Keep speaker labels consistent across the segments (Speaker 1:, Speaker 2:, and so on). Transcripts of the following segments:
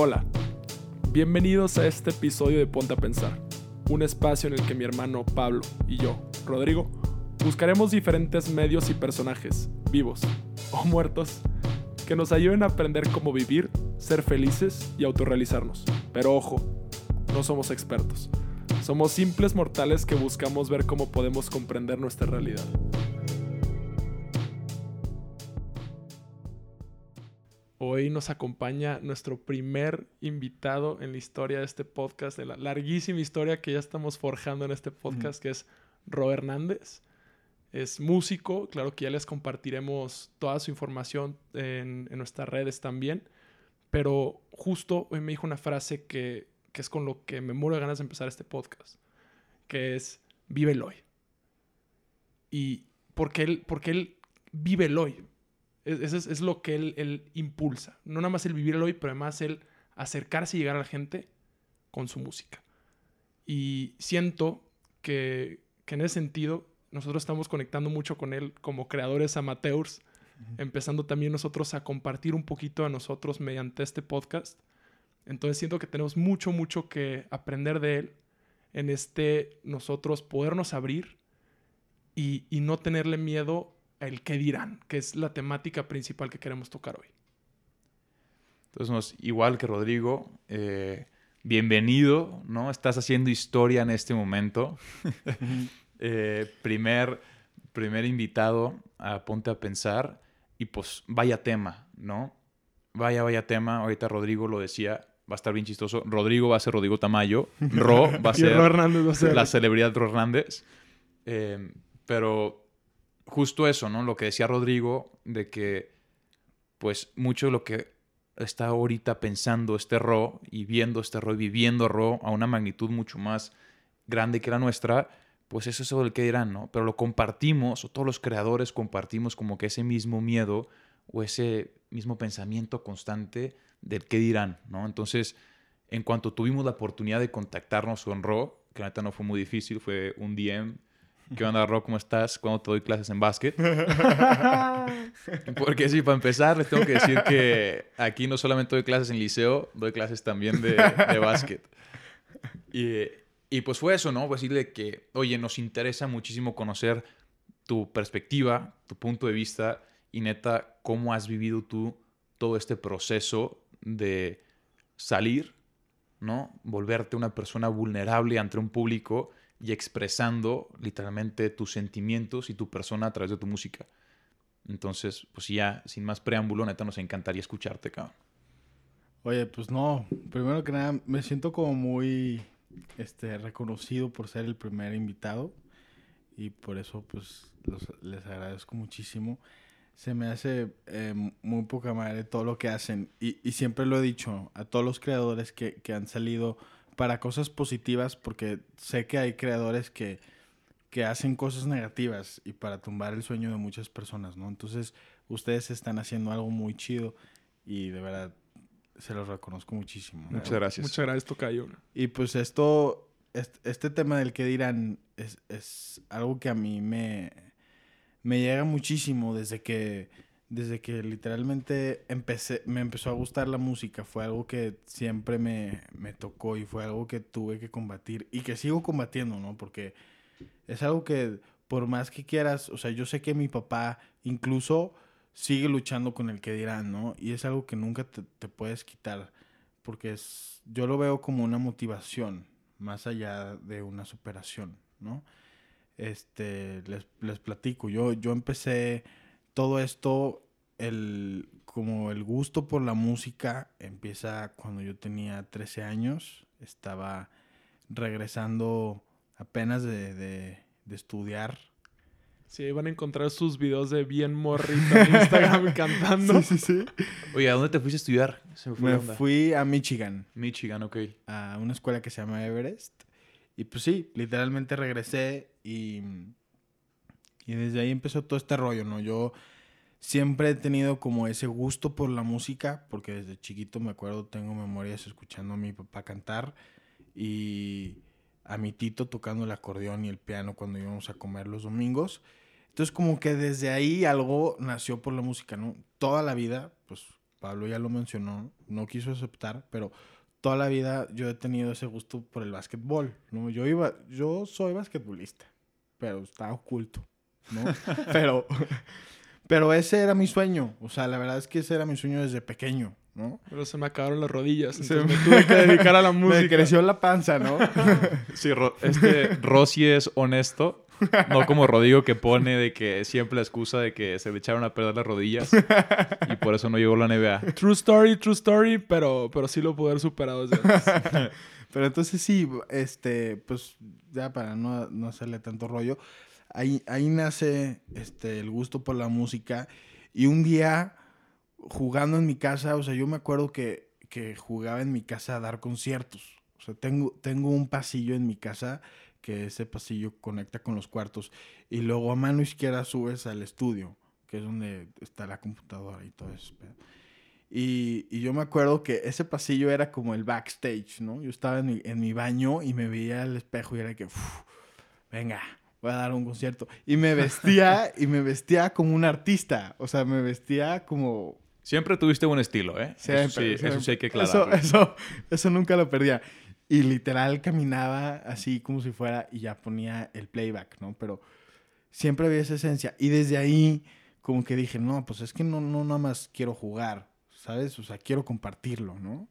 Speaker 1: Hola, bienvenidos a este episodio de Ponte a Pensar, un espacio en el que mi hermano Pablo y yo, Rodrigo, buscaremos diferentes medios y personajes, vivos o muertos, que nos ayuden a aprender cómo vivir, ser felices y autorrealizarnos. Pero ojo, no somos expertos. Somos simples mortales que buscamos ver cómo podemos comprender nuestra realidad. Hoy nos acompaña nuestro primer invitado en la historia de este podcast, de la larguísima historia que ya estamos forjando en este podcast, que es Ro Hernández. Es músico, claro que ya les compartiremos toda su información en, en nuestras redes también, pero justo hoy me dijo una frase que, que es con lo que me muero de ganas de empezar este podcast, que es vive el hoy. Y porque él, porque él vive el hoy. Eso es, es, lo que él, él, impulsa. No nada más el vivir el hoy, pero además el acercarse y llegar a la gente con su música. Y siento que, que en ese sentido nosotros estamos conectando mucho con él como creadores amateurs, uh -huh. empezando también nosotros a compartir un poquito a nosotros mediante este podcast. Entonces siento que tenemos mucho, mucho que aprender de él en este nosotros podernos abrir y, y no tenerle miedo el qué dirán, que es la temática principal que queremos tocar hoy.
Speaker 2: Entonces, nos, igual que Rodrigo, eh, bienvenido, ¿no? Estás haciendo historia en este momento. eh, primer, primer invitado a Ponte a Pensar y pues vaya tema, ¿no? Vaya, vaya tema. Ahorita Rodrigo lo decía, va a estar bien chistoso. Rodrigo va a ser Rodrigo Tamayo. Ro va a ser,
Speaker 1: Ro Hernández va a ser
Speaker 2: la celebridad Ro Hernández. Eh, pero justo eso, ¿no? Lo que decía Rodrigo, de que, pues, mucho de lo que está ahorita pensando este Ro y viendo este Ro y viviendo Ro a una magnitud mucho más grande que la nuestra, pues eso es el que dirán, ¿no? Pero lo compartimos, o todos los creadores compartimos como que ese mismo miedo o ese mismo pensamiento constante del qué dirán, ¿no? Entonces, en cuanto tuvimos la oportunidad de contactarnos con Ro, que la neta no fue muy difícil, fue un DM ¿Qué onda, Ro? ¿Cómo estás? ¿Cuándo te doy clases en básquet? Porque sí, para empezar, les tengo que decir que aquí no solamente doy clases en liceo, doy clases también de, de básquet. Y, y, pues fue eso, ¿no? Pues decirle que, oye, nos interesa muchísimo conocer tu perspectiva, tu punto de vista y neta, cómo has vivido tú todo este proceso de salir, ¿no? Volverte una persona vulnerable ante un público y expresando literalmente tus sentimientos y tu persona a través de tu música. Entonces, pues ya, sin más preámbulo, neta, nos encantaría escucharte, cabrón.
Speaker 3: Oye, pues no, primero que nada, me siento como muy este, reconocido por ser el primer invitado y por eso, pues, los, les agradezco muchísimo. Se me hace eh, muy poca madre todo lo que hacen y, y, siempre lo he dicho a todos los creadores que, que han salido para cosas positivas, porque sé que hay creadores que, que hacen cosas negativas y para tumbar el sueño de muchas personas, ¿no? Entonces, ustedes están haciendo algo muy chido y de verdad se los reconozco muchísimo. ¿no?
Speaker 2: Muchas gracias.
Speaker 1: Muchas gracias, Tocayo.
Speaker 3: Y pues esto, este, este tema del que dirán es, es algo que a mí me, me llega muchísimo desde que desde que literalmente empecé, me empezó a gustar la música, fue algo que siempre me, me, tocó y fue algo que tuve que combatir y que sigo combatiendo, ¿no? Porque es algo que por más que quieras, o sea, yo sé que mi papá incluso sigue luchando con el que dirán, ¿no? Y es algo que nunca te, te puedes quitar, porque es, yo lo veo como una motivación, más allá de una superación, ¿no? Este, les, les platico, yo, yo empecé todo esto, el, como el gusto por la música empieza cuando yo tenía 13 años. Estaba regresando apenas de, de, de estudiar.
Speaker 1: Sí, van a encontrar sus videos de bien morrito en Instagram cantando.
Speaker 3: Sí, sí, sí.
Speaker 2: Oye, ¿a dónde te fuiste a estudiar?
Speaker 3: Se me, fue me fui a Michigan.
Speaker 2: Michigan, ok.
Speaker 3: A una escuela que se llama Everest. Y pues sí, literalmente regresé y y desde ahí empezó todo este rollo, ¿no? Yo siempre he tenido como ese gusto por la música, porque desde chiquito me acuerdo, tengo memorias escuchando a mi papá cantar y a mi tito tocando el acordeón y el piano cuando íbamos a comer los domingos. Entonces como que desde ahí algo nació por la música, ¿no? Toda la vida, pues Pablo ya lo mencionó, no quiso aceptar, pero toda la vida yo he tenido ese gusto por el básquetbol, ¿no? Yo iba, yo soy basquetbolista, pero está oculto, ¿no? pero, pero ese era mi sueño, o sea, la verdad es que ese era mi sueño desde pequeño, ¿no?
Speaker 1: Pero se me acabaron las rodillas,
Speaker 3: Se
Speaker 1: entonces me tuve que dedicar a la música.
Speaker 3: Me creció la panza, ¿no?
Speaker 2: Sí, Ro- este Rossi es honesto. No como Rodrigo que pone de que siempre la excusa de que se le echaron a perder las rodillas y por eso no llegó la NBA.
Speaker 1: True story, true story, pero, pero sí lo pude haber superado desde antes.
Speaker 3: Pero entonces sí, este, pues ya para no, no hacerle tanto rollo, ahí, ahí nace este, el gusto por la música. Y un día, jugando en mi casa, o sea, yo me acuerdo que, que jugaba en mi casa a dar conciertos. O sea, tengo, tengo un pasillo en mi casa que ese pasillo conecta con los cuartos. Y luego a mano izquierda subes al estudio, que es donde está la computadora y todo eso. Y, y yo me acuerdo que ese pasillo era como el backstage, ¿no? Yo estaba en mi, en mi baño y me veía al espejo y era que, "Uf, venga, voy a dar un concierto. Y me vestía, y me vestía como un artista. O sea, me vestía como...
Speaker 2: Siempre tuviste buen estilo, ¿eh?
Speaker 3: Siempre,
Speaker 2: eso, sí, eso
Speaker 3: siempre.
Speaker 2: sí hay que
Speaker 3: Eso,
Speaker 2: aclararlo.
Speaker 3: eso, eso nunca lo perdía. Y literal caminaba así como si fuera y ya ponía el playback, ¿no? Pero siempre había esa esencia. Y desde ahí como que dije, no, pues es que no, no nada más quiero jugar, ¿sabes? O sea, quiero compartirlo, ¿no?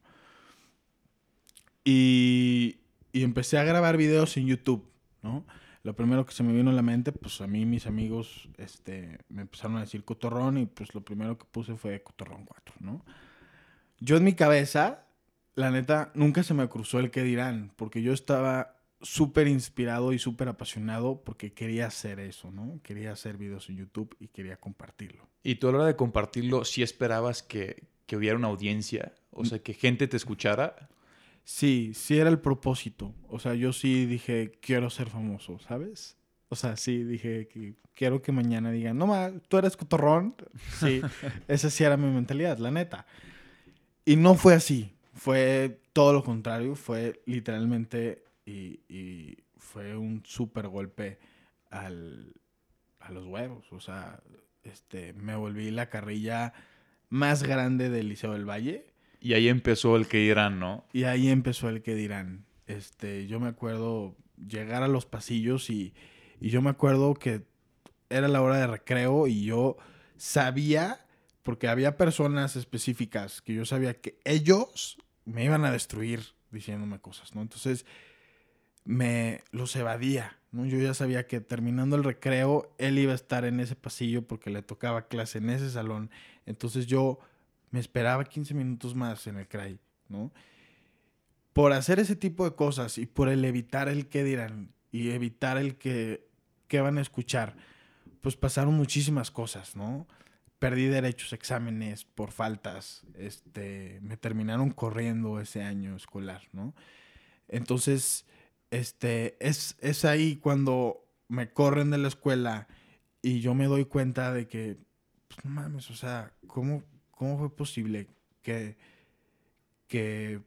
Speaker 3: Y, y empecé a grabar videos en YouTube, ¿no? Lo primero que se me vino a la mente, pues a mí mis amigos este, me empezaron a decir cotorrón y pues lo primero que puse fue cotorrón 4, ¿no? Yo en mi cabeza, la neta, nunca se me cruzó el qué dirán, porque yo estaba súper inspirado y súper apasionado porque quería hacer eso, ¿no? Quería hacer videos en YouTube y quería compartirlo.
Speaker 2: Y tú a la hora de compartirlo, ¿sí esperabas que, que hubiera una audiencia? O sea, que gente te escuchara.
Speaker 3: Sí, sí era el propósito. O sea, yo sí dije, quiero ser famoso, ¿sabes? O sea, sí dije que quiero que mañana digan, no ma, tú eres cotorrón. Sí, esa sí era mi mentalidad, la neta. Y no fue así. Fue todo lo contrario. Fue literalmente y, y fue un súper golpe al, a los huevos. O sea, este, me volví la carrilla más grande del Liceo del Valle.
Speaker 2: Y ahí empezó el que dirán, ¿no?
Speaker 3: Y ahí empezó el que dirán. Este, yo me acuerdo llegar a los pasillos y, y yo me acuerdo que era la hora de recreo y yo sabía, porque había personas específicas que yo sabía que ellos me iban a destruir diciéndome cosas, ¿no? Entonces me los evadía, ¿no? Yo ya sabía que terminando el recreo él iba a estar en ese pasillo porque le tocaba clase en ese salón. Entonces yo me esperaba 15 minutos más en el CRAI, ¿no? Por hacer ese tipo de cosas y por el evitar el que dirán y evitar el que, van a escuchar, pues pasaron muchísimas cosas, ¿no? Perdí derechos, exámenes por faltas, este, me terminaron corriendo ese año escolar, ¿no? Entonces, este, es, es ahí cuando me corren de la escuela y yo me doy cuenta de que, pues mames, o sea, ¿cómo, cómo fue posible que, que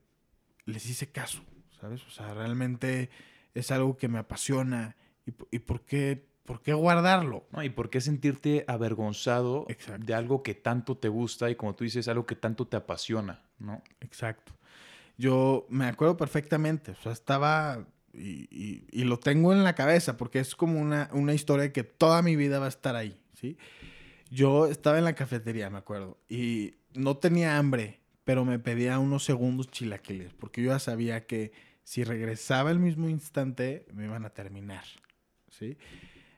Speaker 3: les hice caso? ¿Sabes? O sea, realmente es algo que me apasiona. ¿Y, y por, qué, por qué guardarlo?
Speaker 2: ¿no? ¿Y por qué sentirte avergonzado
Speaker 3: Exacto.
Speaker 2: de algo que tanto te gusta y como tú dices, algo que tanto te apasiona, ¿no?
Speaker 3: Exacto. Yo me acuerdo perfectamente, o sea, estaba y, y- y lo tengo en la cabeza porque es como una, una historia que toda mi vida va a estar ahí, ¿sí? Yo estaba en la cafetería, me acuerdo, y no tenía hambre, pero me pedía unos segundos chilaquiles porque yo ya sabía que si regresaba el mismo instante me iban a terminar, ¿sí?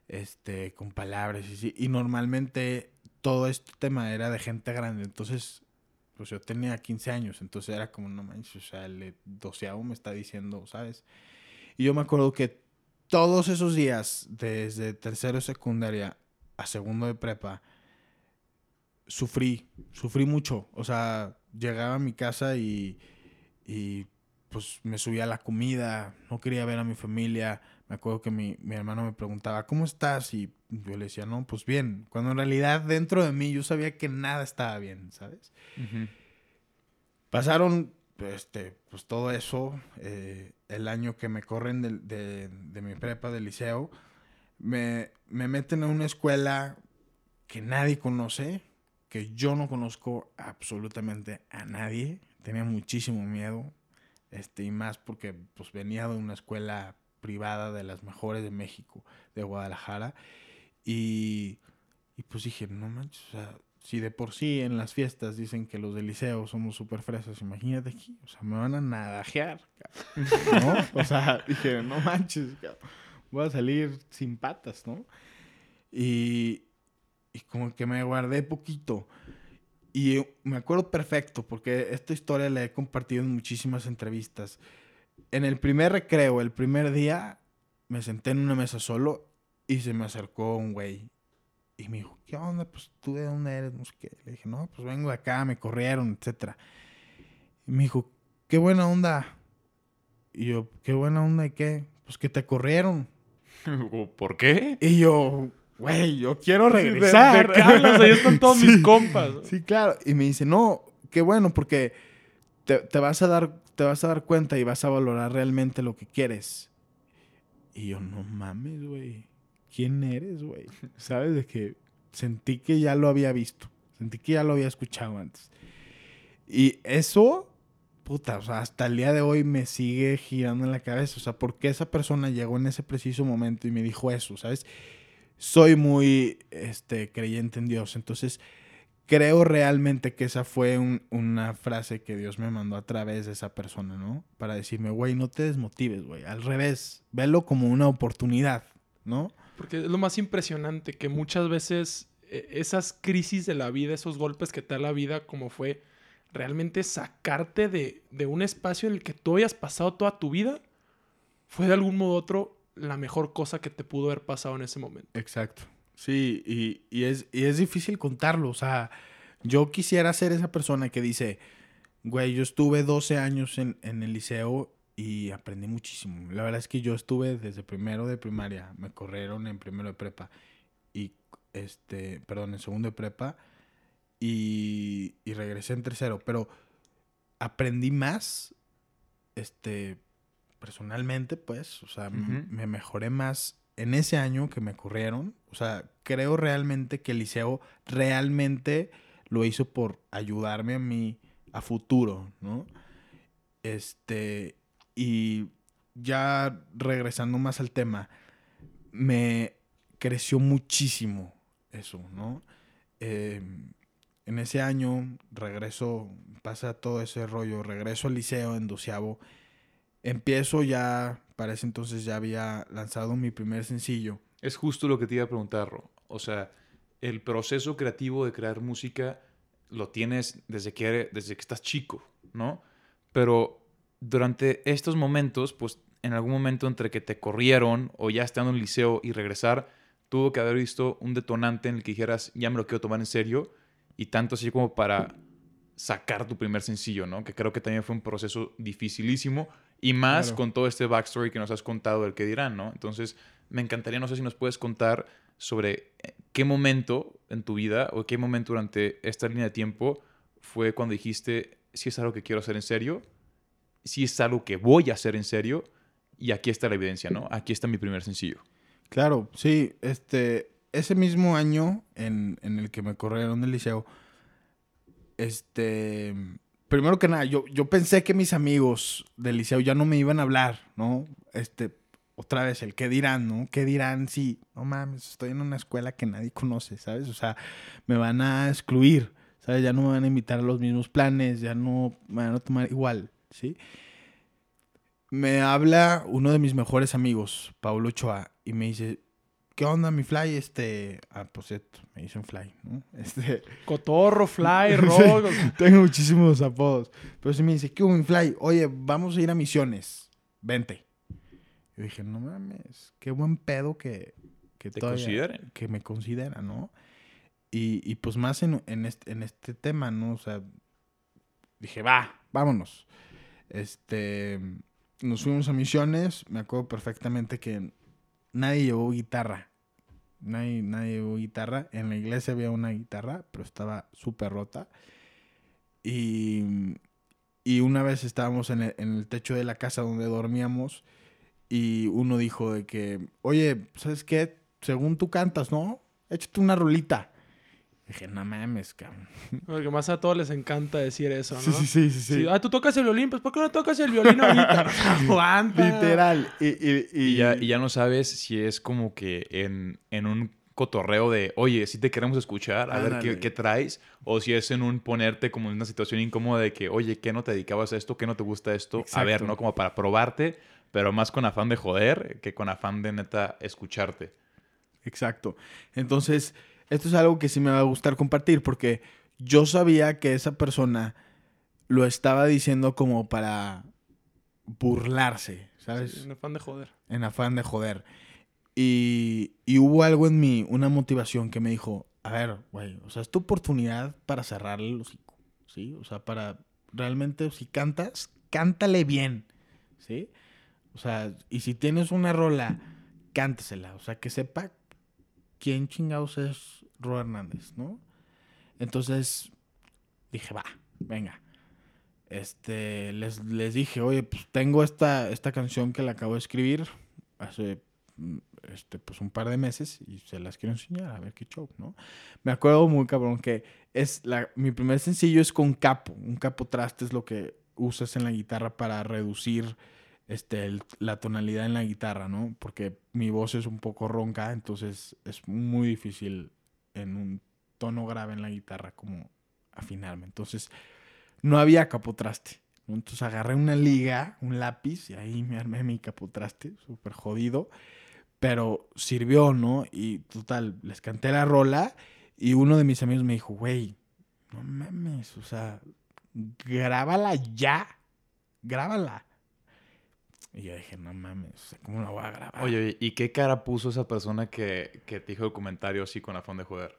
Speaker 3: Este, con palabras y sí. Y normalmente todo este tema era de gente grande, entonces pues yo tenía 15 años, entonces era como, no manches, o sea, el doceavo me está diciendo, ¿sabes? Y yo me acuerdo que todos esos días, desde tercero de secundaria a segundo de prepa, sufrí, sufrí mucho. O sea, llegaba a mi casa y, y pues me subía la comida, no quería ver a mi familia. Me acuerdo que mi, mi hermano me preguntaba, ¿cómo estás? Y yo le decía, no, pues bien. Cuando en realidad dentro de mí yo sabía que nada estaba bien, ¿sabes? Pasaron, este, pues todo eso, eh, el año que me corren del- de, de mi prepa, del liceo, me, me meten a una escuela que nadie conoce, que yo no conozco absolutamente a nadie. Tenía muchísimo miedo. Este, y más porque pues venía de una escuela privada de las mejores de México, de Guadalajara. Y, y pues dije, no manches, o sea, si de por sí en las fiestas dicen que los del liceo somos súper fresas, imagínate aquí, o sea, me van a nadajear, ¿no? O sea, dije, no manches, voy a salir sin patas, ¿no? Y, y como que me guardé poquito. Y me acuerdo perfecto, porque esta historia la he compartido en muchísimas entrevistas. En el primer recreo, el primer día, me senté en una mesa solo y se me acercó un güey y me dijo, ¿qué onda? Pues tú de dónde eres, no sé qué. Le dije, no, pues vengo de acá, me corrieron, etcétera. Y me dijo, qué buena onda. Y yo, qué buena onda, ¿y qué? Pues que te corrieron.
Speaker 2: ¿Por qué?
Speaker 3: Y yo, güey, yo quiero regresar.
Speaker 1: ¿De, qué hablas? Ahí están todos mis compas.
Speaker 3: Sí, claro. Y me dice, no, qué bueno, porque te, te, vas a dar, te vas a dar cuenta y vas a valorar realmente lo que quieres. Y yo, no mames, güey. ¿quién eres, güey? ¿Sabes? De que sentí que ya lo había visto. Sentí que ya lo había escuchado antes. Y eso, puta, o sea, hasta el día de hoy me sigue girando en la cabeza. O sea, ¿por qué esa persona llegó en ese preciso momento y me dijo eso? ¿Sabes? Soy muy este, creyente en Dios. Entonces, creo realmente que esa fue una frase que Dios me mandó a través de esa persona, ¿no? Para decirme, güey, no te desmotives, güey. Al revés, velo como una oportunidad, ¿no?
Speaker 1: Porque es lo más impresionante que muchas veces e, esas crisis de la vida, esos golpes que te da la vida, como fue realmente sacarte de, de, un espacio en el que tú hayas pasado toda tu vida, fue de algún modo otro la mejor cosa que te pudo haber pasado en ese momento.
Speaker 3: Exacto. Sí, y, y, es, y es difícil contarlo. O sea, yo quisiera ser esa persona que dice, güey, yo estuve 12 años en, en el liceo y aprendí muchísimo. La verdad es que yo estuve desde primero de primaria, me corrieron en primero de prepa y este, perdón, en segundo de prepa y, y regresé en tercero, pero aprendí más, este, personalmente, pues, o sea, me mejoré más en ese año que me corrieron, o sea, creo realmente que el liceo realmente lo hizo por ayudarme a mí a futuro, ¿no? Este, y ya regresando más al tema, me creció muchísimo eso, ¿no? Em, en ese año regreso, pasa todo ese rollo, regreso al liceo en doceavo, empiezo ya, para ese entonces ya había lanzado mi primer sencillo.
Speaker 2: Es justo lo que te iba a preguntar, Ro. O sea, el proceso creativo de crear música lo tienes desde que, desde que estás chico, ¿no? Pero durante estos momentos, pues en algún momento entre que te corrieron o ya estando en el liceo y regresar, tuvo que haber visto un detonante en el que dijeras, ya me lo quiero tomar en serio, y tanto así como para sacar tu primer sencillo, ¿no? Que creo que también fue un proceso dificilísimo, y más con todo este backstory que nos has contado del que dirán, ¿no? Entonces, me encantaría, no sé si nos puedes contar sobre eh, qué momento en tu vida o qué momento durante esta línea de tiempo fue cuando dijiste, si es algo que quiero hacer en serio, si es algo que voy a hacer en serio. Y aquí está la evidencia, ¿no? Aquí está mi primer sencillo.
Speaker 3: Claro, sí. Este, ese mismo año en, el que me corrieron del liceo, este, primero que nada, yo, yo pensé que mis amigos del liceo ya no me iban a hablar, ¿no? Este, otra vez, el qué dirán, ¿no? ¿Qué dirán si, no mames, estoy en una escuela que nadie conoce, ¿sabes? O sea, me van a excluir, ¿sabes? Ya no me van a invitar a los mismos planes, ya no me van a tomar igual. ¿sí? Me habla uno de mis mejores amigos, Paulo Ochoa, y me dice, ¿qué onda, mi fly? Este, ah, pues esto, me dicen fly, ¿no? Este...
Speaker 1: Cotorro, fly, rock.
Speaker 3: Tengo muchísimos apodos. Pero sí me dice, ¿qué hubo, mi fly? Oye, vamos a ir a misiones, vente. Yo dije, no mames, qué buen pedo que, que
Speaker 2: Te consideren.
Speaker 3: Que me considera, ¿no? Y, y pues más en, en, este, en este tema, ¿no? O sea, dije, va, vámonos. Este, nos fuimos a misiones. Me acuerdo perfectamente que nadie llevó guitarra. Nadie, nadie llevó guitarra. En la iglesia había una guitarra, pero estaba súper rota. Y, y, una vez estábamos en el, en el, techo de la casa donde dormíamos y uno dijo de que, oye, ¿sabes qué? Según tú cantas, ¿no? Échate una rolita. Dije, no mames, cabrón.
Speaker 1: Porque más a todos les encanta decir eso, ¿no?
Speaker 3: Sí, sí, sí, sí. sí.
Speaker 1: Ah, tú tocas el violín, pues ¿por qué no tocas el violín ahorita? Aguanta.
Speaker 3: Literal. Y, y, y-
Speaker 2: Y ya, y ya no sabes si es como que en, en un cotorreo de, oye, si te queremos escuchar, a ver qué, qué traes, o si es en un ponerte como en una situación incómoda de que, oye, ¿qué no te dedicabas a esto? ¿Qué no te gusta esto? A ver. ¿no? Como para probarte, pero más con afán de joder que con afán de neta escucharte.
Speaker 3: Exacto. Entonces, esto es algo que sí me va a gustar compartir porque yo sabía que esa persona lo estaba diciendo como para burlarse, ¿sabes?
Speaker 1: Sí, un afán de joder.
Speaker 3: En afán de joder. Y, y hubo algo en mí, una motivación que me dijo, a ver, güey, o sea, es tu oportunidad para cerrarle el hocico, ¿sí? O sea, para realmente, si cantas, cántale bien, ¿sí? O sea, y si tienes una rola, cántasela, o sea, que sepa quién chingados es Ro Hernández, ¿no? Entonces, dije, va, venga. Este, les, les dije, oye, pues tengo esta, esta canción que la acabo de escribir hace este, pues un par de meses y se las quiero enseñar a ver qué show, ¿no? Me acuerdo muy cabrón que es la, mi primer sencillo es con capo. Un capo traste es lo que usas en la guitarra para reducir este, la tonalidad en la guitarra, ¿no? Porque mi voz es un poco ronca, entonces es muy difícil en un tono grave en la guitarra como afinarme. Entonces no había capotraste. Entonces agarré una liga, un lápiz y ahí me armé mi capotraste, súper jodido. Pero sirvió, ¿no? Y total, les canté la rola y uno de mis amigos me dijo, güey, no mames, o sea, grábala ya, grábala. Y yo dije, no mames, ¿cómo la voy a grabar?
Speaker 2: Oye, ¿y qué cara puso esa persona que, que te dijo el comentario así con afán de joder?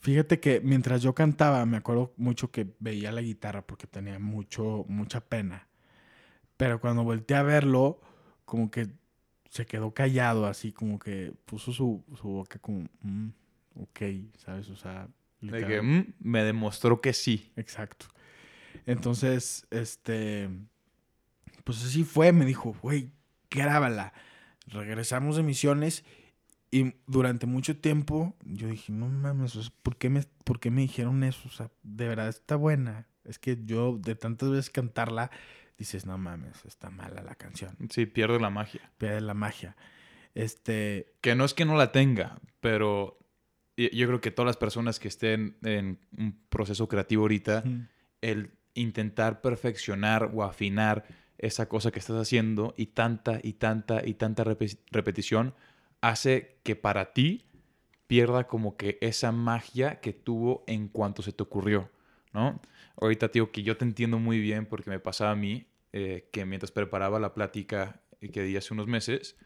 Speaker 3: Fíjate que mientras yo cantaba, me acuerdo mucho que veía la guitarra porque tenía mucho, mucha pena. Pero cuando volteé a verlo, como que se quedó callado, así como que puso su, su boca como, "Mm, ok, ¿sabes? O sea,
Speaker 2: De que "Mm, me demostró que sí.
Speaker 3: Exacto. Entonces, este, pues así fue, me dijo, güey, grábala. Regresamos de misiones y durante mucho tiempo yo dije, no mames, ¿por qué me, por qué me dijeron eso? O sea, de verdad está buena. Es que yo de tantas veces cantarla, dices, no mames, está mala la canción,
Speaker 2: Sí, pierde la magia.
Speaker 3: pierde la magia. Este,
Speaker 2: Que no es que no la tenga, pero yo creo que todas las personas que estén en un proceso creativo ahorita, el intentar perfeccionar o afinar esa cosa que estás haciendo y tanta y tanta y tanta repe- repetición hace que para ti pierda como que esa magia que tuvo en cuanto se te ocurrió, ¿no? Ahorita, tío, que yo te entiendo muy bien porque me pasaba a mí eh, que mientras preparaba la plática que di hace unos meses,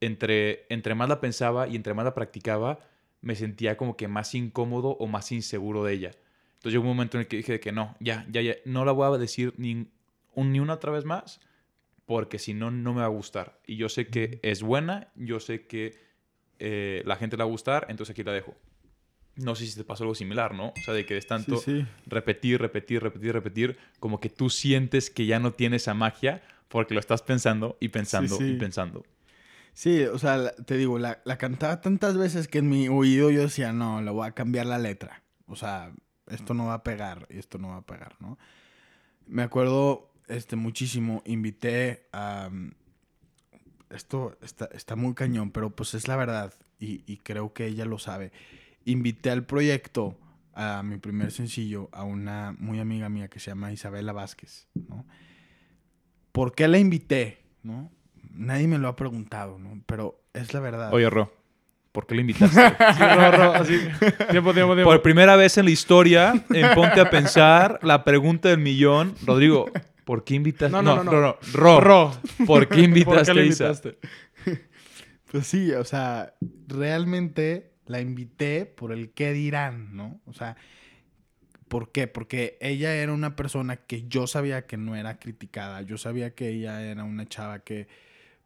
Speaker 2: entre, entre más la pensaba y entre más la practicaba, me sentía como que más incómodo o más inseguro de ella. Entonces llegó un momento en el que dije de que no, ya, ya, ya, no la voy a decir ni, un- ni una otra vez más, porque si no, no me va a gustar. Y yo sé que es buena, yo sé que eh, la gente le va a gustar, entonces aquí la dejo. No sé si te pasó algo similar, ¿no? O sea, de que es tanto
Speaker 3: sí, sí.
Speaker 2: repetir, repetir, repetir, repetir, como que tú sientes que ya no tiene esa magia porque lo estás pensando y pensando
Speaker 3: sí.
Speaker 2: y pensando.
Speaker 3: Sí, o sea, te digo, la, la cantaba tantas veces que en mi oído yo decía, no, le voy a cambiar la letra. O sea, esto no va a pegar, esto no va a pegar, ¿no? Me acuerdo este, muchísimo, invité a... mm, Esto está, está muy cañón, pero pues es la verdad y, y creo que ella lo sabe. Invité al proyecto, a mi primer sencillo, a una muy amiga mía que se llama Isabela Vázquez, ¿no? ¿Por qué la invité? ¿No? Nadie me lo ha preguntado, ¿no? Pero es la verdad.
Speaker 2: Oye, Ro, ¿por qué le invitaste?
Speaker 1: Sí, ro, ro, así. Tiempo, tiempo, tiempo.
Speaker 2: Por primera vez en la historia, en Ponte a Pensar, la pregunta del millón. Rodrigo, ¿por qué invitaste?
Speaker 1: No, no, no, no.
Speaker 2: Ro, Ro,
Speaker 1: Ro.
Speaker 2: ¿por qué invitaste
Speaker 1: ¿Por qué invitaste?
Speaker 3: Pues sí, o sea, realmente la invité por el qué dirán, ¿no? O sea, ¿por qué? Porque ella era una persona que yo sabía que no era criticada. Yo sabía que ella era una chava que,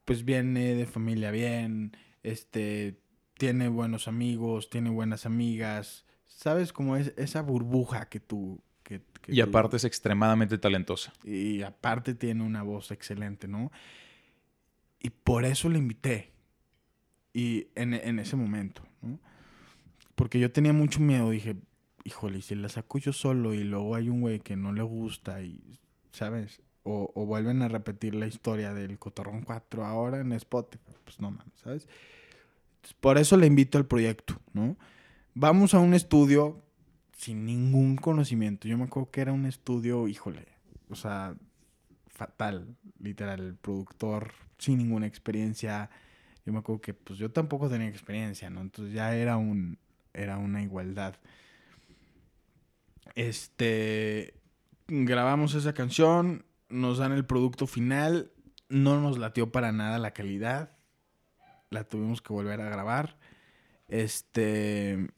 Speaker 3: pues, viene de familia bien, este, tiene buenos amigos, tiene buenas amigas. ¿Sabes? Como es esa burbuja que tú... Que,
Speaker 2: Y aparte es extremadamente talentosa.
Speaker 3: y aparte tiene una voz excelente, ¿no? Y por eso le invité. Y en, en ese momento, ¿no? porque yo tenía mucho miedo. Dije, híjole, si la saco yo solo y luego hay un güey que no le gusta y, ¿sabes? O, o vuelven a repetir la historia del Cotorrón 4 ahora en Spotify. Pues no mames, ¿sabes? Por eso le invito al proyecto, ¿no? Vamos a un estudio sin ningún conocimiento. Yo me acuerdo que era un estudio, híjole, o sea, fatal, literal, el productor sin ninguna experiencia. Yo me acuerdo que pues yo tampoco tenía experiencia, ¿no? Entonces ya era un era una igualdad. Este grabamos esa canción, nos dan el producto final, no nos latió para nada la calidad. La tuvimos que volver a grabar. Este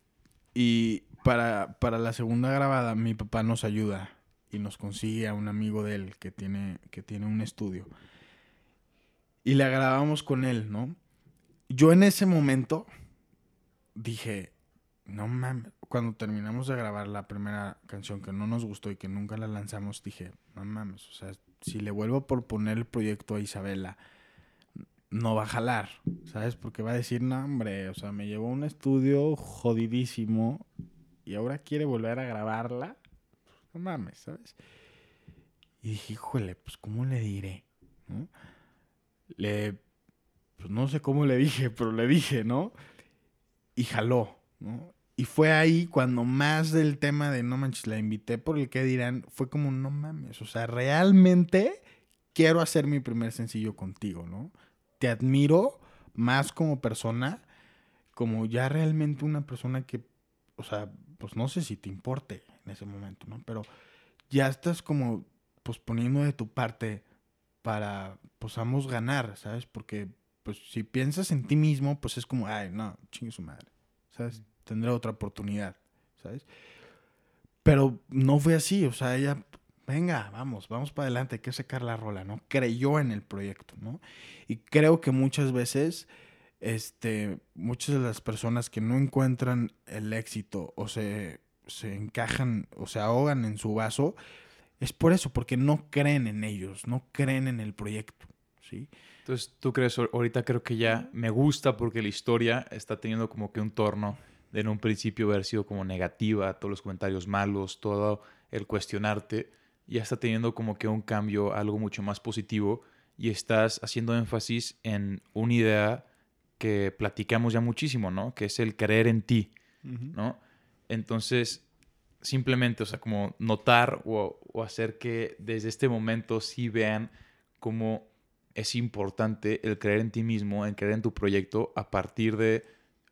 Speaker 3: y para, para la segunda grabada mi papá nos ayuda y nos consigue a un amigo de él que tiene, que tiene un estudio. Y la grabamos con él, ¿no? Yo en ese momento dije, no mames, cuando terminamos de grabar la primera canción que no nos gustó y que nunca la lanzamos, dije, no mames, o sea, si le vuelvo por poner el proyecto a Isabela, no va a jalar, ¿sabes? Porque va a decir, no, hombre, o sea, me llevó a un estudio jodidísimo y ahora quiere volver a grabarla. No mames, ¿sabes? Y dije, híjole, pues, ¿cómo le diré? Le, pues no sé cómo le dije, pero le dije, ¿no? Y jaló, ¿no? Y fue ahí cuando más del tema de no manches, la invité por el que dirán, fue como, no mames, o sea, realmente quiero hacer mi primer sencillo contigo, ¿no? Te admiro más como persona, como ya realmente una persona que, o sea, pues no sé si te importe en ese momento, ¿no? Pero ya estás como, pues poniendo de tu parte para, pues ambos ganar, ¿sabes? Porque, pues si piensas en ti mismo, pues es como, ay, no, chingue su madre, ¿sabes? Tendré otra oportunidad, ¿sabes? Pero no fue así, o sea, ella, venga, vamos, vamos para adelante, hay que sacar la rola, ¿no? Creyó en el proyecto, ¿no? Y creo que muchas veces, este, muchas de las personas que no encuentran el éxito o se, se encajan o se ahogan en su vaso, es por eso, porque no creen en ellos, no creen en el proyecto, ¿sí?
Speaker 2: Entonces, ¿tú crees? Ahorita creo que ya me gusta porque la historia está teniendo como que un torno de en un principio haber sido como negativa, todos los comentarios malos, todo el cuestionarte, ya está teniendo como que un cambio, algo mucho más positivo y estás haciendo énfasis en una idea que platicamos ya muchísimo, ¿no? Que es el creer en ti, ¿no? Entonces, simplemente, o sea, como notar o, o hacer que desde este momento sí vean cómo es importante el creer en ti mismo, en creer en tu proyecto a partir de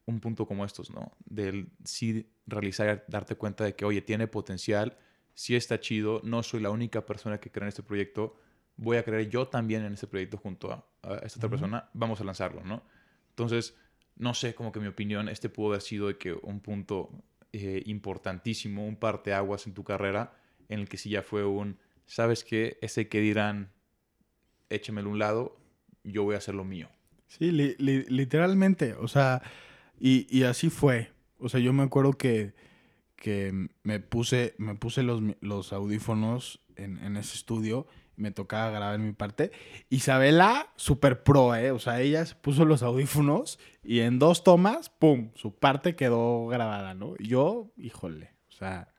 Speaker 2: un punto como estos, ¿no? Del sí realizar, darte cuenta de que, oye, tiene potencial, sí está chido, no soy la única persona que cree en este proyecto, voy a creer yo también en este proyecto junto a, a esta otra persona, vamos a lanzarlo, ¿no? Entonces, no sé, como que mi opinión, este pudo haber sido de que un punto eh, importantísimo, un parteaguas en tu carrera, en el que sí ya fue un, ¿sabes qué? Ese que dirán, échemelo a un lado, yo voy a hacer lo mío.
Speaker 3: Sí, li- li- literalmente, o sea, y, y así fue. O sea, yo me acuerdo que, que me puse, me puse los, los audífonos en, en ese estudio, me tocaba grabar mi parte. Isabela, super pro, ¿eh? O sea, ella se puso los audífonos y en dos tomas, ¡pum! Su parte quedó grabada, ¿no? Yo, híjole, o sea,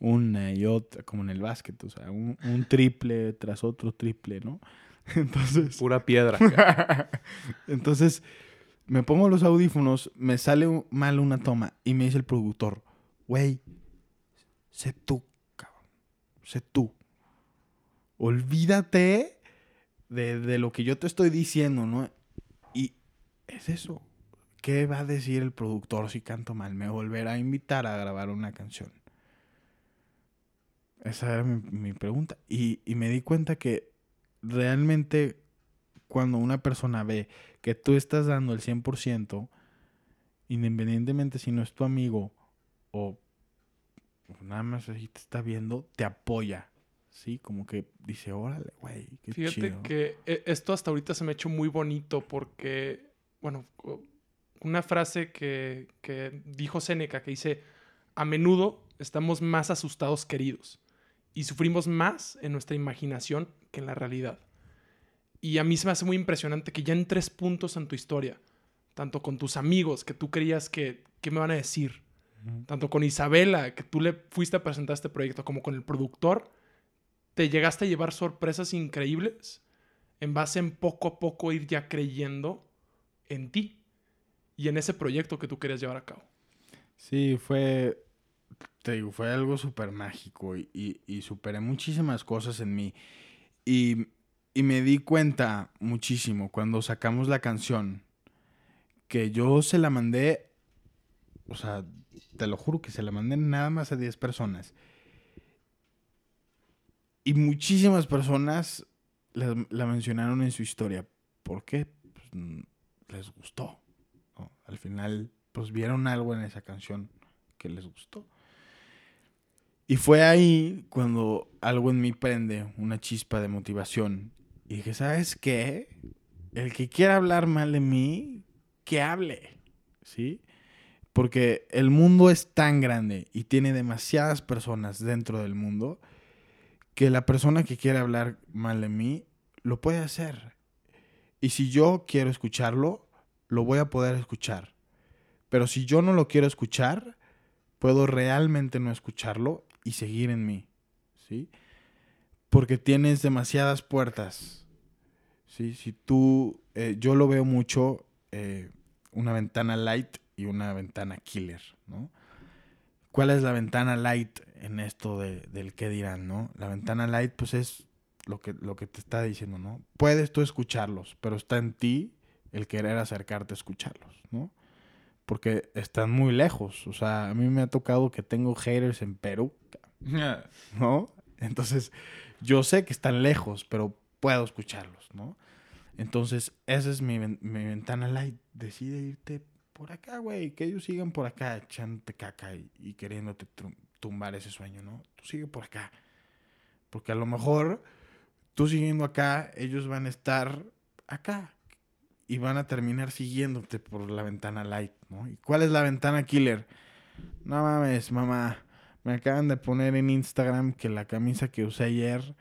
Speaker 3: una y otra, como en el básquet, o sea, un, un triple tras otro triple, ¿no? Entonces...
Speaker 2: Pura piedra.
Speaker 3: Entonces, me pongo los audífonos, me sale mal una toma y me dice el productor, güey, sé tú, cabrón, sé tú. Olvídate de, de lo que yo te estoy diciendo, ¿no? Y es eso. ¿Qué va a decir el productor si canto mal? Me volverá a invitar a grabar una canción. Esa era mi, mi pregunta. Y, y me di cuenta que realmente cuando una persona ve que tú estás dando el 100%, independientemente si no es tu amigo o nada más así te está viendo, te apoya. Sí, como que dice, órale, güey, qué
Speaker 1: Fíjate
Speaker 3: chido.
Speaker 1: que eh, esto hasta ahorita se me ha hecho muy bonito porque, bueno, una frase que, que dijo Séneca que dice, a menudo estamos más asustados que heridos y sufrimos más en nuestra imaginación que en la realidad. Y a mí se me hace muy impresionante que ya en tres puntos en tu historia, tanto con tus amigos, que tú creías que, ¿qué me van a decir? Tanto con Isabela, que tú le fuiste a presentar este proyecto, como con el productor, te llegaste a llevar sorpresas increíbles en base en poco a poco ir ya creyendo en ti y en ese proyecto que tú querías llevar a cabo.
Speaker 3: Sí, fue, te digo, fue algo súper mágico y, y, y, superé muchísimas cosas en mí. Y, y me di cuenta muchísimo cuando sacamos la canción que yo se la mandé, o sea, te lo juro que se la mandé nada más a 10 personas. Y muchísimas personas la, mencionaron en su historia. ¿Por qué? Pues, les gustó. Al final, pues vieron algo en esa canción que les gustó. Y fue ahí cuando algo en mí prende, una chispa de motivación. Y dije, ¿sabes qué? El que quiera hablar mal de mí, que hable. ¿Sí? Porque el mundo es tan grande y tiene demasiadas personas dentro del mundo que la persona que quiere hablar mal de mí lo puede hacer. Y si yo quiero escucharlo, lo voy a poder escuchar. Pero si yo no lo quiero escuchar, puedo realmente no escucharlo y seguir en mí. ¿Sí? Porque tienes demasiadas puertas. ¿Sí? Si tú, eh, yo lo veo mucho, eh, una ventana light y una ventana killer, ¿no? ¿Cuál es la ventana light en esto de, del qué dirán, no? La ventana light, pues es lo que, lo que te está diciendo, ¿no? Puedes tú escucharlos, pero está en ti el querer acercarte a escucharlos, ¿no? Porque están muy lejos. O sea, a mí me ha tocado que tengo haters en Perú, ¿no? Entonces, yo sé que están lejos, pero puedo escucharlos, ¿no? Entonces, esa es mi, mi ventana light. Decide irte por acá, güey. Que ellos sigan por acá echándote caca y, queriéndote tumbar ese sueño, ¿no? Tú sigue por acá. Porque a lo mejor tú siguiendo acá, ellos van a estar acá. Y van a terminar siguiéndote por la ventana light, ¿no? ¿Y cuál es la ventana killer? No mames, mamá. Me acaban de poner en Instagram que la camisa que usé ayer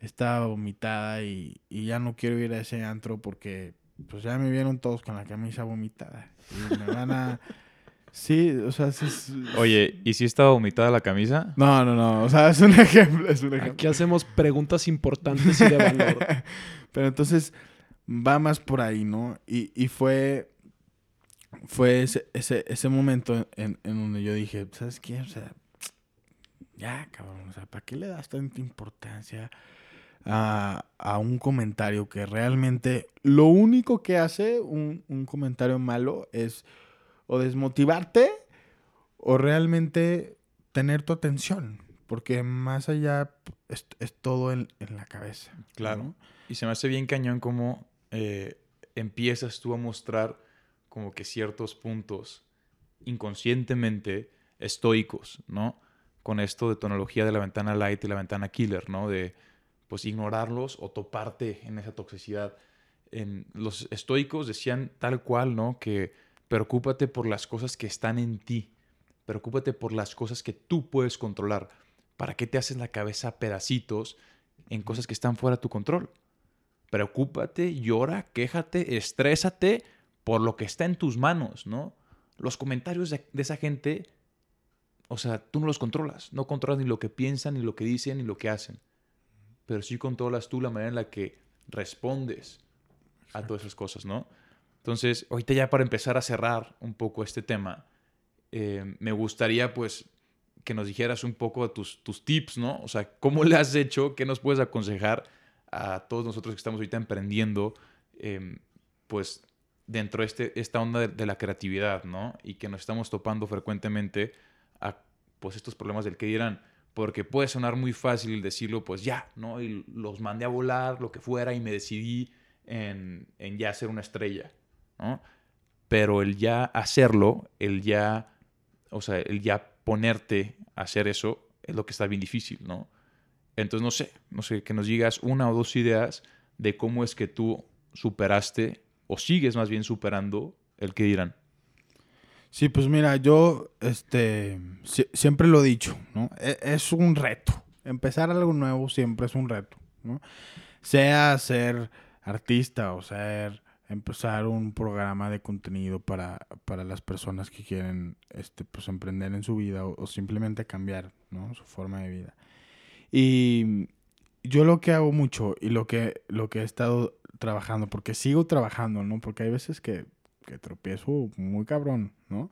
Speaker 3: estaba vomitada y ya no quiero ir a ese antro porque pues ya me vieron todos con la camisa vomitada. Y me van a... Sí, o sea, sí es...
Speaker 2: Oye, ¿y si estaba vomitada la camisa?
Speaker 3: No, no, no. O sea, es un ejemplo, es un ejemplo.
Speaker 1: Aquí hacemos preguntas importantes y de valor.
Speaker 3: Pero entonces va más por ahí, ¿no? Y, y fue, fue ese, ese, ese momento en, en, donde yo dije, ¿sabes qué? O sea, ya, cabrón, o sea, ¿para qué le das tanta importancia a, a un comentario que realmente lo único que hace un, un comentario malo es o desmotivarte o realmente tener tu atención? Porque más allá es, es todo en, en, la cabeza.
Speaker 2: Claro. Y se me hace bien cañón como eh, empiezas tú a mostrar como que ciertos puntos inconscientemente estoicos, ¿no? Con esto de tonología de la ventana light y la ventana killer, ¿no? De pues ignorarlos o toparte en esa toxicidad. En, los estoicos decían tal cual, ¿no? Que preocúpate por las cosas que están en ti. Preocúpate por las cosas que tú puedes controlar. ¿Para qué te haces la cabeza pedacitos en cosas que están fuera de tu control? Preocúpate, llora, quéjate, estrésate por lo que está en tus manos, ¿no? Los comentarios de, de, esa gente, o sea, tú no los controlas. No controlas ni lo que piensan, ni lo que dicen, ni lo que hacen. Pero sí controlas tú la manera en la que respondes a todas esas cosas, ¿no? Entonces, ahorita ya para empezar a cerrar un poco este tema, eh, me gustaría pues que nos dijeras un poco tus, tus tips, ¿no? O sea, ¿cómo le has hecho? ¿Qué nos puedes aconsejar a todos nosotros que estamos ahorita emprendiendo? Eh, pues dentro de este, esta onda de, de, la creatividad, ¿no? Y que nos estamos topando frecuentemente a pues estos problemas del que dirán. Porque puede sonar muy fácil decirlo, pues ya, ¿no? Y los mandé a volar, lo que fuera, y me decidí en, en ya ser una estrella, ¿no? Pero el ya hacerlo, el ya, o sea, el ya ponerte a hacer eso, es lo que está bien difícil, ¿no? Entonces, no sé, no sé, que nos digas una o dos ideas de cómo es que tú superaste o sigues más bien superando el que dirán.
Speaker 3: Sí, pues mira, yo este, si, siempre lo he dicho, ¿no? Es, es, un reto. Empezar algo nuevo siempre es un reto, ¿no? Sea ser artista o ser empezar un programa de contenido para, para las personas que quieren este, pues, emprender en su vida o, o simplemente cambiar ¿no? su forma de vida. Y yo lo que hago mucho y lo que, lo que he estado trabajando, porque sigo trabajando, ¿no? Porque hay veces que, que tropiezo muy cabrón, ¿no?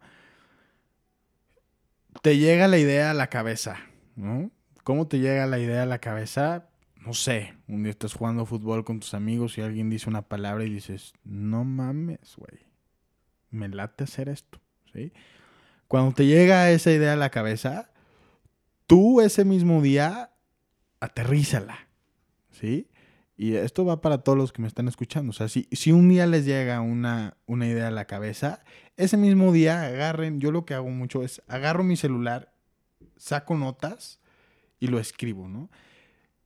Speaker 3: Te llega la idea a la cabeza, ¿no? ¿Cómo te llega la idea a la cabeza? No sé, un día estás jugando fútbol con tus amigos y alguien dice una palabra y dices, no mames, güey, me late hacer esto, ¿sí? Cuando te llega esa idea a la cabeza, tú ese mismo día aterrízala, ¿sí? Y esto va para todos los que me están escuchando. O sea, si, si un día les llega una, una idea a la cabeza, ese mismo día agarren, yo lo que hago mucho es agarro mi celular, saco notas y lo escribo, ¿no?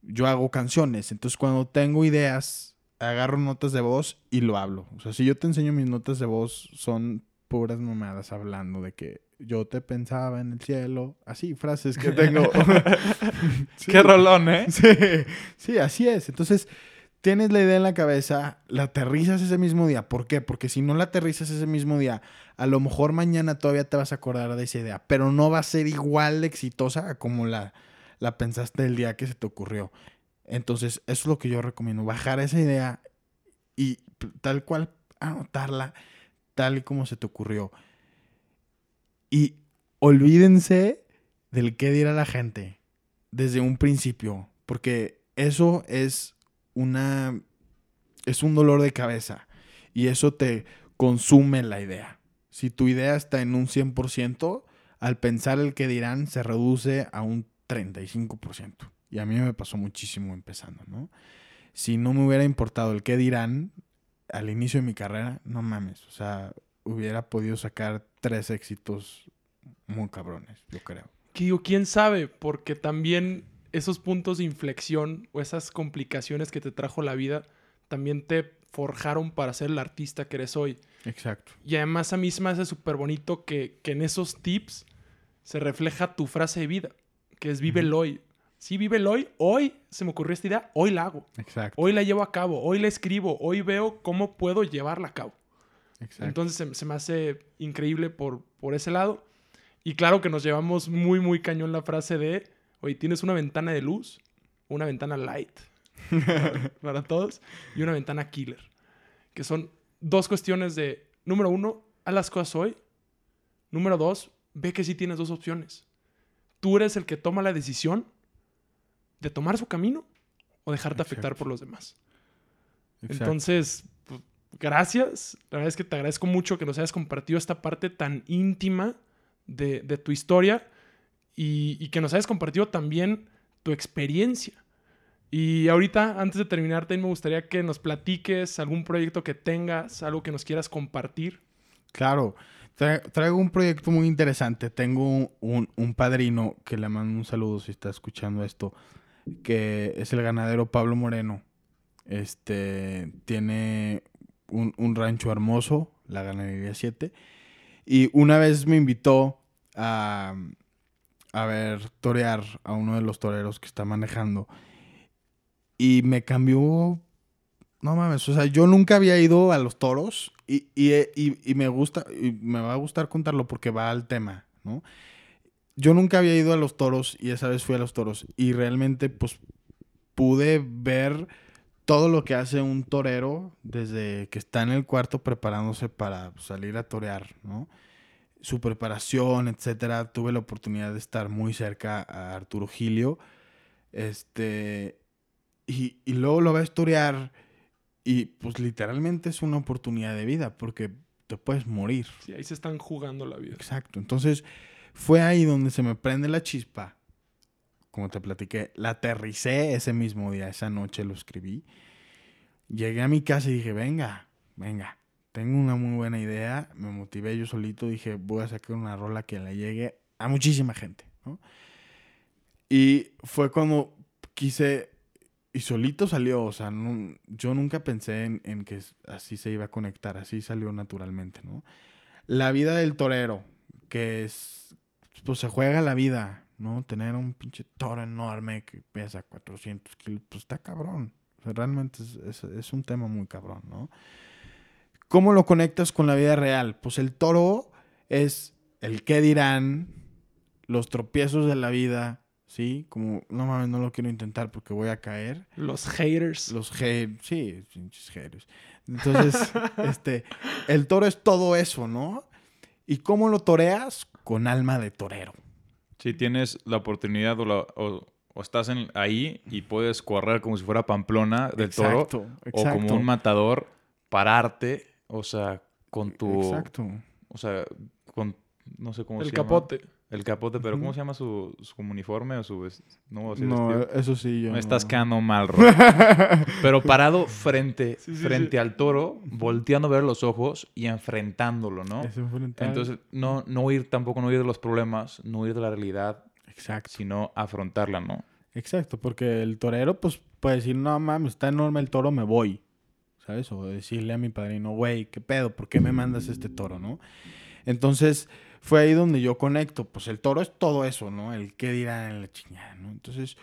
Speaker 3: Yo hago canciones, entonces cuando tengo ideas, agarro notas de voz y lo hablo. O sea, si yo te enseño mis notas de voz, son puras mamadas hablando de que yo te pensaba en el cielo. Así, frases que tengo.
Speaker 2: sí. Qué rolón, ¿eh?
Speaker 3: Sí, sí, así es. Entonces, tienes la idea en la cabeza, la aterrizas ese mismo día. ¿Por qué? Porque si no la aterrizas ese mismo día, a lo mejor mañana todavía te vas a acordar de esa idea, pero no va a ser igual de exitosa como la, la pensaste el día que se te ocurrió. Entonces, eso es lo que yo recomiendo, bajar esa idea y tal cual anotarla tal y como se te ocurrió. Y olvídense del qué dirá la gente desde un principio, porque eso es una es un dolor de cabeza y eso te consume la idea. Si tu idea está en un 100%, al pensar el que dirán se reduce a un 35%. Y a mí me pasó muchísimo empezando, ¿no? Si no me hubiera importado el qué dirán al inicio de mi carrera, no mames, o sea, hubiera podido sacar tres éxitos muy cabrones, yo creo.
Speaker 1: Que digo, quién sabe, porque también esos puntos de inflexión o esas complicaciones que te trajo la vida también te forjaron para ser el artista que eres hoy.
Speaker 3: Exacto.
Speaker 1: Y además a mí se me hace súper bonito que, que, en esos tips se refleja tu frase de vida, que es vive el hoy. Sí, vive el hoy. Hoy se me ocurrió esta idea, hoy la hago.
Speaker 3: Exacto.
Speaker 1: Hoy la llevo a cabo, hoy la escribo, hoy veo cómo puedo llevarla a cabo.
Speaker 3: Exacto.
Speaker 1: Entonces se, se, me hace increíble por, por ese lado. Y claro que nos llevamos muy, muy cañón la frase de, oye, tienes una ventana de luz, una ventana light para, para todos y una ventana killer. Que son dos cuestiones de, número uno, haz las cosas hoy. Número dos, ve que sí tienes dos opciones. Tú eres el que toma la decisión de tomar su camino o dejarte Exacto. afectar por los demás. Exacto. Entonces, gracias. La verdad es que te agradezco mucho que nos hayas compartido esta parte tan íntima de, tu historia y, que nos hayas compartido también tu experiencia. Y ahorita, antes de terminar, me gustaría que nos platiques algún proyecto que tengas, algo que nos quieras compartir.
Speaker 3: Claro, Tra traigo un proyecto muy interesante. Tengo un, un, padrino que le mando un saludo si está escuchando esto, que es el ganadero Pablo Moreno. Este tiene un, un rancho hermoso, la ganadería 7. Y una vez me invitó a, a ver torear a uno de los toreros que está manejando. Y me cambió. No mames, o sea, yo nunca había ido a los toros y, y, y, y, me gusta, y me va a gustar contarlo porque va al tema, ¿no? Yo nunca había ido a los toros y esa vez fui a los toros y realmente pues pude ver todo lo que hace un torero desde que está en el cuarto preparándose para salir a torear, ¿no? Su preparación, etcétera. Tuve la oportunidad de estar muy cerca a Arturo Gilio. Este. Y, y luego lo ves torear. Y pues literalmente es una oportunidad de vida. Porque te puedes morir.
Speaker 1: Sí, ahí se están jugando la vida.
Speaker 3: Exacto. Entonces, fue ahí donde se me prende la chispa como te platiqué, la aterricé ese mismo día, esa noche lo escribí. Llegué a mi casa y dije, venga, venga, tengo una muy buena idea. Me motivé yo solito, dije, voy a sacar una rola que le llegue a muchísima gente. Y fue cuando quise, y solito salió, o sea, yo nunca pensé en, en, que así se iba a conectar, así salió naturalmente, ¿no? La vida del torero, que es, pues se juega la vida, ¿no? Tener un pinche toro enorme que pesa 400 kilos, pues está cabrón. O sea, realmente es, es, es, un tema muy cabrón, ¿no? ¿Cómo lo conectas con la vida real? Pues el toro es el qué dirán, los tropiezos de la vida, ¿sí? Como, no mames, no lo quiero intentar porque voy a caer.
Speaker 1: Los haters.
Speaker 3: Los haters, sí, pinches haters. Entonces, este, el toro es todo eso, ¿no? ¿Y cómo lo toreas? Con alma de torero.
Speaker 2: Si tienes la oportunidad o, la- o- o estás en- ahí y puedes correr como si fuera Pamplona del toro
Speaker 3: Exacto,
Speaker 2: o como un matador, pararte, o sea, con tu...
Speaker 3: Exacto.
Speaker 2: O sea, con... No sé cómo
Speaker 1: El
Speaker 2: se llama. El capote, pero ¿cómo se llama su, su uniforme o su... No, vestido.
Speaker 3: eso sí yo.
Speaker 2: Me estás
Speaker 3: no.
Speaker 2: quedando mal, Ro. Pero parado frente,
Speaker 1: Sí, sí,
Speaker 2: frente
Speaker 1: sí.
Speaker 2: al toro, volteando a ver los ojos y enfrentándolo, ¿no?
Speaker 3: Es enfrentar-
Speaker 2: Entonces, no, no huir, tampoco no huir de los problemas, no huir de la realidad,
Speaker 3: Exacto.
Speaker 2: sino afrontarla, ¿no?
Speaker 3: Exacto, porque el torero, pues, puede decir, no mames, está enorme el toro, me voy. ¿Sabes? O decirle a mi padrino, güey, ¿qué pedo? ¿Por qué me mandas este toro, no? Entonces, fue ahí donde yo conecto. Pues el toro es todo eso, ¿no? El qué dirán la chingada, ¿no? Entonces,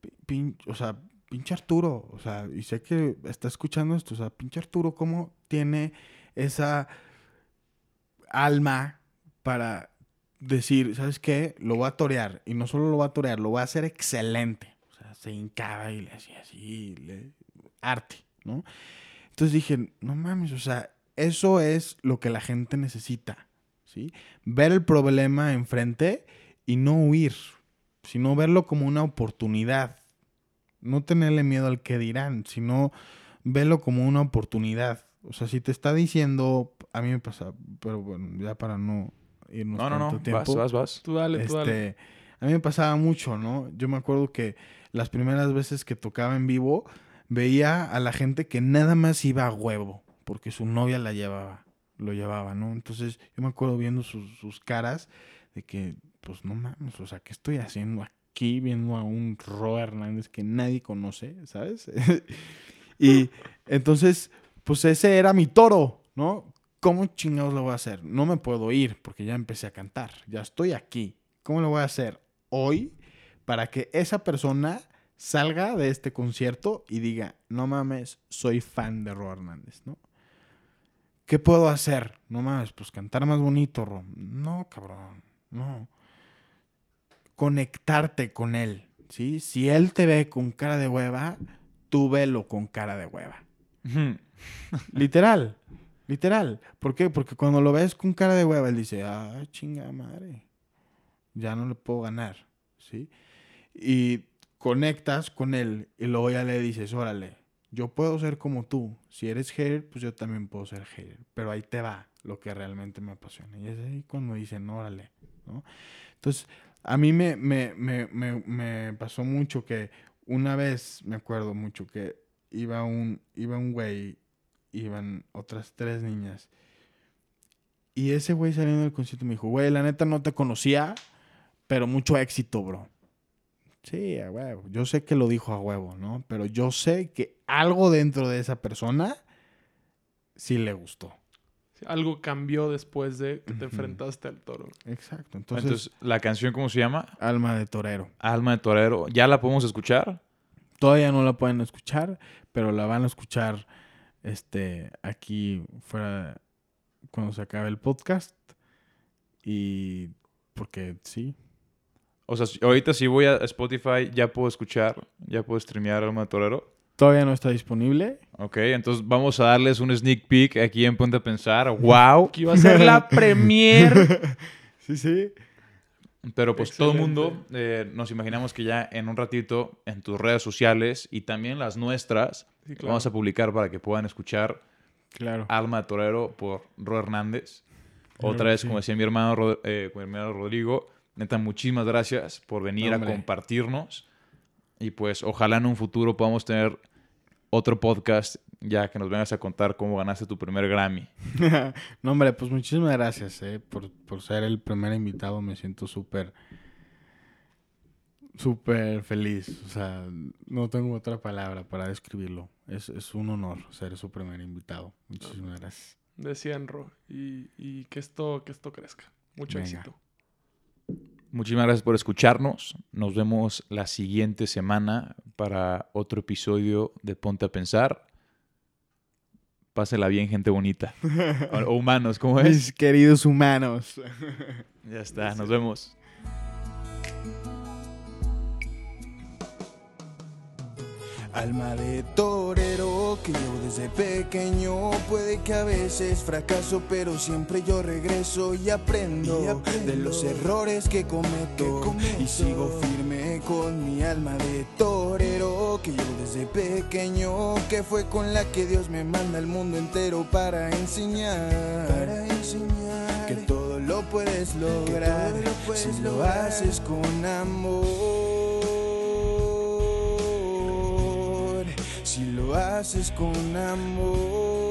Speaker 3: pi- pin- o sea, pinche Arturo, o sea, y sé que está escuchando esto, o sea, pinche Arturo, ¿cómo tiene esa alma para decir, ¿sabes qué? Lo voy a torear. Y no solo lo voy a torear, lo voy a hacer excelente. O sea, se hincaba y le hacía así, le- arte, ¿no? Entonces dije, no mames, o sea, eso es lo que la gente necesita, ¿sí? Ver el problema enfrente y no huir, sino verlo como una oportunidad. No tenerle miedo al que dirán, sino verlo como una oportunidad. O sea, si te está diciendo, a mí me pasa, pero bueno, ya para no irnos
Speaker 2: No, no,
Speaker 3: tanto
Speaker 2: no,
Speaker 3: tiempo.
Speaker 2: vas, vas, vas.
Speaker 1: Tú dale, tú dale.
Speaker 3: Este, a mí me pasaba mucho, ¿no? Yo me acuerdo que las primeras veces que tocaba en vivo, veía a la gente que nada más iba a huevo, porque su novia la llevaba, lo llevaba, ¿no? Entonces yo me acuerdo viendo sus, sus caras de que, pues no mames, o sea, ¿qué estoy haciendo aquí viendo a un Ro Hernández que nadie conoce, ¿sabes? y entonces, pues ese era mi toro, ¿no? ¿Cómo chingados lo voy a hacer? No me puedo ir porque ya empecé a cantar, ya estoy aquí. ¿Cómo lo voy a hacer hoy para que esa persona salga de este concierto y diga, no mames, soy fan de Ro Hernández, ¿no? ¿Qué puedo hacer? No mames, pues cantar más bonito, Ro. No, cabrón, no. Conectarte con él, ¿sí? Si él te ve con cara de hueva, tú velo con cara de hueva. Literal, literal. ¿Por qué? Porque cuando lo ves con cara de hueva, él dice, ah, chinga madre, ya no le puedo ganar, ¿sí? Y conectas con él y luego ya le dices, órale, yo puedo ser como tú. Si eres hater, pues yo también puedo ser hater. Pero ahí te va lo que realmente me apasiona. Y es ahí cuando dicen, órale, ¿no? Entonces, a mí me, me, me, me, pasó mucho que una vez, me acuerdo mucho, que iba un, iba un güey, iban otras tres niñas. Y ese güey saliendo del concierto me dijo, güey, la neta no te conocía, pero mucho éxito, bro. Sí, a huevo. Yo sé que lo dijo a huevo, ¿no? Pero yo sé que algo dentro de esa persona sí le gustó.
Speaker 1: Algo cambió después de que te enfrentaste al toro.
Speaker 3: Exacto. Entonces,
Speaker 2: Entonces, ¿la canción cómo se llama?
Speaker 3: alma de torero.
Speaker 2: Alma de Torero. ¿Ya la podemos escuchar?
Speaker 3: Todavía no la pueden escuchar, pero la van a escuchar este aquí fuera cuando se acabe el podcast. Y porque sí.
Speaker 2: O sea, ahorita si voy a Spotify, ya puedo escuchar, ya puedo streamear Alma de Torero.
Speaker 3: Todavía no está disponible.
Speaker 2: Ok, entonces vamos a darles un sneak peek aquí en Ponte a Pensar. ¡Wow!
Speaker 1: Que iba a ser la premier.
Speaker 3: Sí, sí.
Speaker 2: Pero pues todo el mundo eh, nos imaginamos que ya en un ratito en tus redes sociales y también las nuestras
Speaker 1: Sí, claro.
Speaker 2: vamos a publicar para que puedan escuchar
Speaker 3: Claro.
Speaker 2: Alma de Torero por Ro Hernández.
Speaker 3: Claro
Speaker 2: Otra vez,
Speaker 3: sí.
Speaker 2: como decía mi hermano, Ro- eh, mi hermano Rodrigo, neta, muchísimas gracias por venir
Speaker 3: Hombre.
Speaker 2: a compartirnos. Y pues ojalá en un futuro podamos tener otro podcast ya que nos vengas a contar cómo ganaste tu primer Grammy.
Speaker 3: no, hombre, pues muchísimas gracias eh, por, por ser el primer invitado. Me siento súper, súper feliz. O sea, no tengo otra palabra para describirlo. Es, es un honor ser su primer invitado. Muchísimas gracias.
Speaker 1: Decían Ro. Y, y que esto, que esto crezca. Mucho
Speaker 3: Venga.
Speaker 1: éxito.
Speaker 2: Muchísimas gracias por escucharnos. Nos vemos la siguiente semana para otro episodio de Ponte a Pensar. Pásela bien, gente bonita. o, humanos, ¿cómo es?
Speaker 4: Mis queridos humanos.
Speaker 2: Ya está, nos vemos.
Speaker 4: Alma de torero que yo desde pequeño. Puede que a veces fracaso, pero siempre yo regreso y aprendo,
Speaker 3: Y aprendo
Speaker 4: de los errores que cometo,
Speaker 3: que cometo.
Speaker 4: y sigo firme con mi alma de torero que yo desde pequeño que fue con la que Dios me manda al mundo entero para enseñar,
Speaker 3: Para enseñar.
Speaker 4: Que todo lo puedes lograr
Speaker 3: todo lo puedes
Speaker 4: si lo haces con amor. Si lo haces con amor.